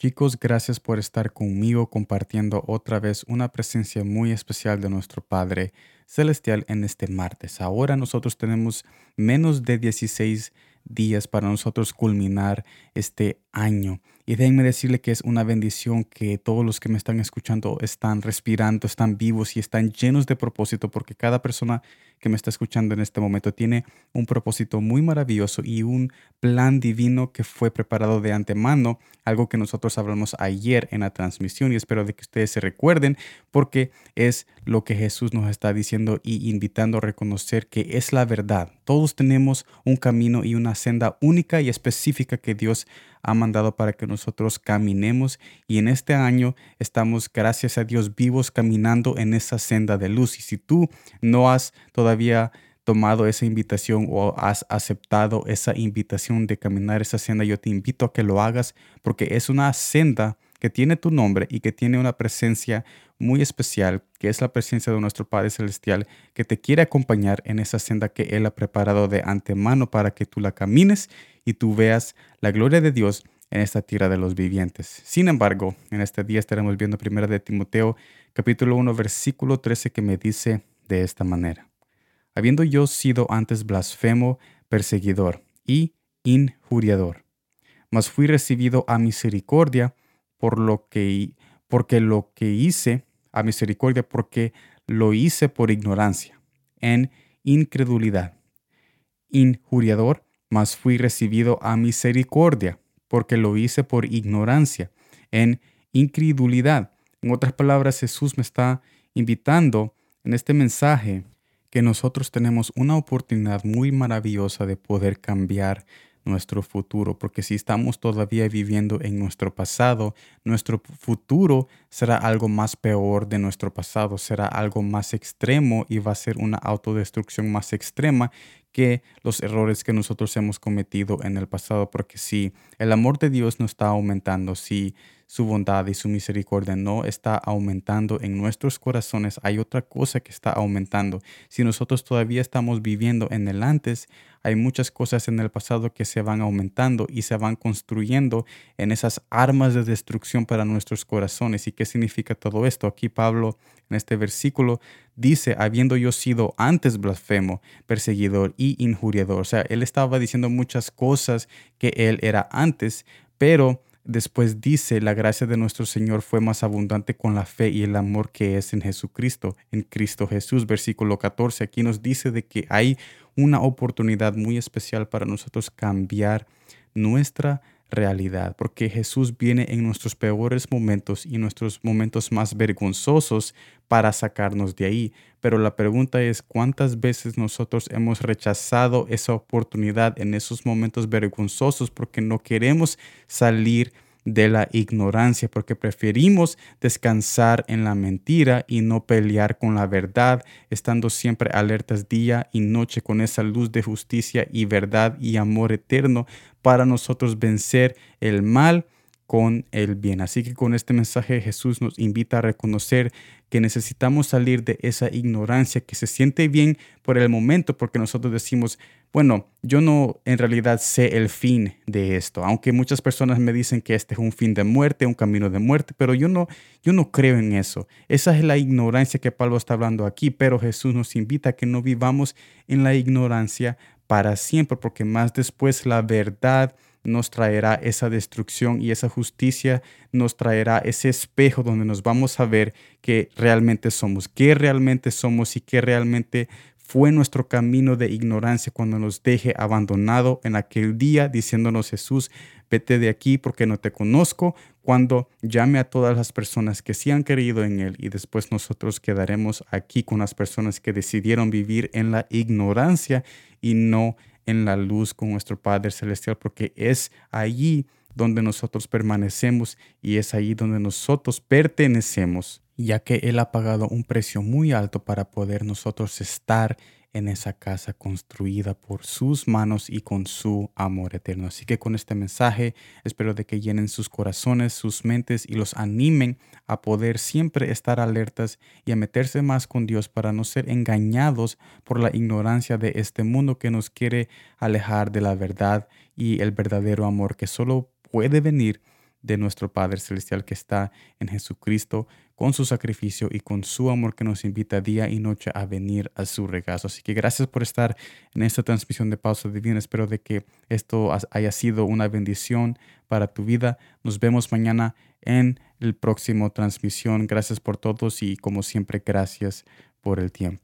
Chicos, gracias por estar conmigo compartiendo otra vez una presencia muy especial de nuestro Padre Celestial en este martes. Ahora nosotros tenemos menos de 16 días para nosotros culminar este año. Y déjenme decirle que es una bendición que todos los que me están escuchando están respirando, están vivos y están llenos de propósito, porque cada persona que me está escuchando en este momento tiene un propósito muy maravilloso y un plan divino que fue preparado de antemano, algo que nosotros hablamos ayer en la transmisión y espero de que ustedes se recuerden porque es lo que Jesús nos está diciendo y invitando a reconocer que es la verdad. Todos tenemos un camino y una senda única y específica que Dios ha mandado para que nosotros caminemos y en este año estamos, gracias a Dios, vivos caminando en esa senda de luz. Y si tú no has todavía tomado esa invitación o has aceptado esa invitación de caminar esa senda, yo te invito a que lo hagas porque es una senda que tiene tu nombre y que tiene una presencia muy especial, que es la presencia de nuestro Padre Celestial, que te quiere acompañar en esa senda que Él ha preparado de antemano para que tú la camines y tú veas la gloria de Dios en esta tierra de los vivientes. Sin embargo, en este día estaremos viendo primero de Timoteo capítulo 1 versículo 13 que me dice de esta manera. Habiendo yo sido antes blasfemo, perseguidor y injuriador, mas fui recibido a misericordia por lo que porque lo que hice a misericordia porque lo hice por ignorancia, en incredulidad. Injuriador, mas fui recibido a misericordia porque lo hice por ignorancia, en incredulidad. En otras palabras, Jesús me está invitando en este mensaje que nosotros tenemos una oportunidad muy maravillosa de poder cambiar nuestro futuro, porque si estamos todavía viviendo en nuestro pasado, nuestro futuro será algo más peor de nuestro pasado, será algo más extremo y va a ser una autodestrucción más extrema que los errores que nosotros hemos cometido en el pasado, porque si el amor de Dios no está aumentando, si su bondad y su misericordia no está aumentando en nuestros corazones, hay otra cosa que está aumentando. Si nosotros todavía estamos viviendo en el antes, hay muchas cosas en el pasado que se van aumentando y se van construyendo en esas armas de destrucción para nuestros corazones. ¿Y qué significa todo esto? Aquí Pablo en este versículo dice, habiendo yo sido antes blasfemo, perseguidor y injuriador. O sea, él estaba diciendo muchas cosas que él era antes, pero Después dice, la gracia de nuestro Señor fue más abundante con la fe y el amor que es en Jesucristo, en Cristo Jesús. Versículo 14, aquí nos dice de que hay una oportunidad muy especial para nosotros cambiar nuestra realidad, porque Jesús viene en nuestros peores momentos y nuestros momentos más vergonzosos para sacarnos de ahí. Pero la pregunta es, ¿cuántas veces nosotros hemos rechazado esa oportunidad en esos momentos vergonzosos porque no queremos salir de la ignorancia, porque preferimos descansar en la mentira y no pelear con la verdad, estando siempre alertas día y noche con esa luz de justicia y verdad y amor eterno para nosotros vencer el mal con el bien. Así que con este mensaje Jesús nos invita a reconocer que necesitamos salir de esa ignorancia que se siente bien por el momento porque nosotros decimos, bueno, yo no en realidad sé el fin de esto, aunque muchas personas me dicen que este es un fin de muerte, un camino de muerte, pero yo no yo no creo en eso. Esa es la ignorancia que Pablo está hablando aquí, pero Jesús nos invita a que no vivamos en la ignorancia para siempre, porque más después la verdad nos traerá esa destrucción y esa justicia nos traerá ese espejo donde nos vamos a ver que realmente somos, qué realmente somos y qué realmente fue nuestro camino de ignorancia cuando nos deje abandonado en aquel día diciéndonos Jesús, vete de aquí porque no te conozco, cuando llame a todas las personas que sí han creído en Él y después nosotros quedaremos aquí con las personas que decidieron vivir en la ignorancia y no en la luz con nuestro Padre Celestial, porque es allí donde nosotros permanecemos y es allí donde nosotros pertenecemos, ya que Él ha pagado un precio muy alto para poder nosotros estar en esa casa construida por sus manos y con su amor eterno. Así que con este mensaje espero de que llenen sus corazones, sus mentes y los animen a poder siempre estar alertas y a meterse más con Dios para no ser engañados por la ignorancia de este mundo que nos quiere alejar de la verdad y el verdadero amor que solo puede venir de nuestro Padre Celestial que está en Jesucristo, con su sacrificio y con su amor que nos invita día y noche a venir a su regazo. Así que gracias por estar en esta transmisión de Pausa Divina. Espero de que esto haya sido una bendición para tu vida. Nos vemos mañana en el próximo transmisión. Gracias por todos y como siempre, gracias por el tiempo.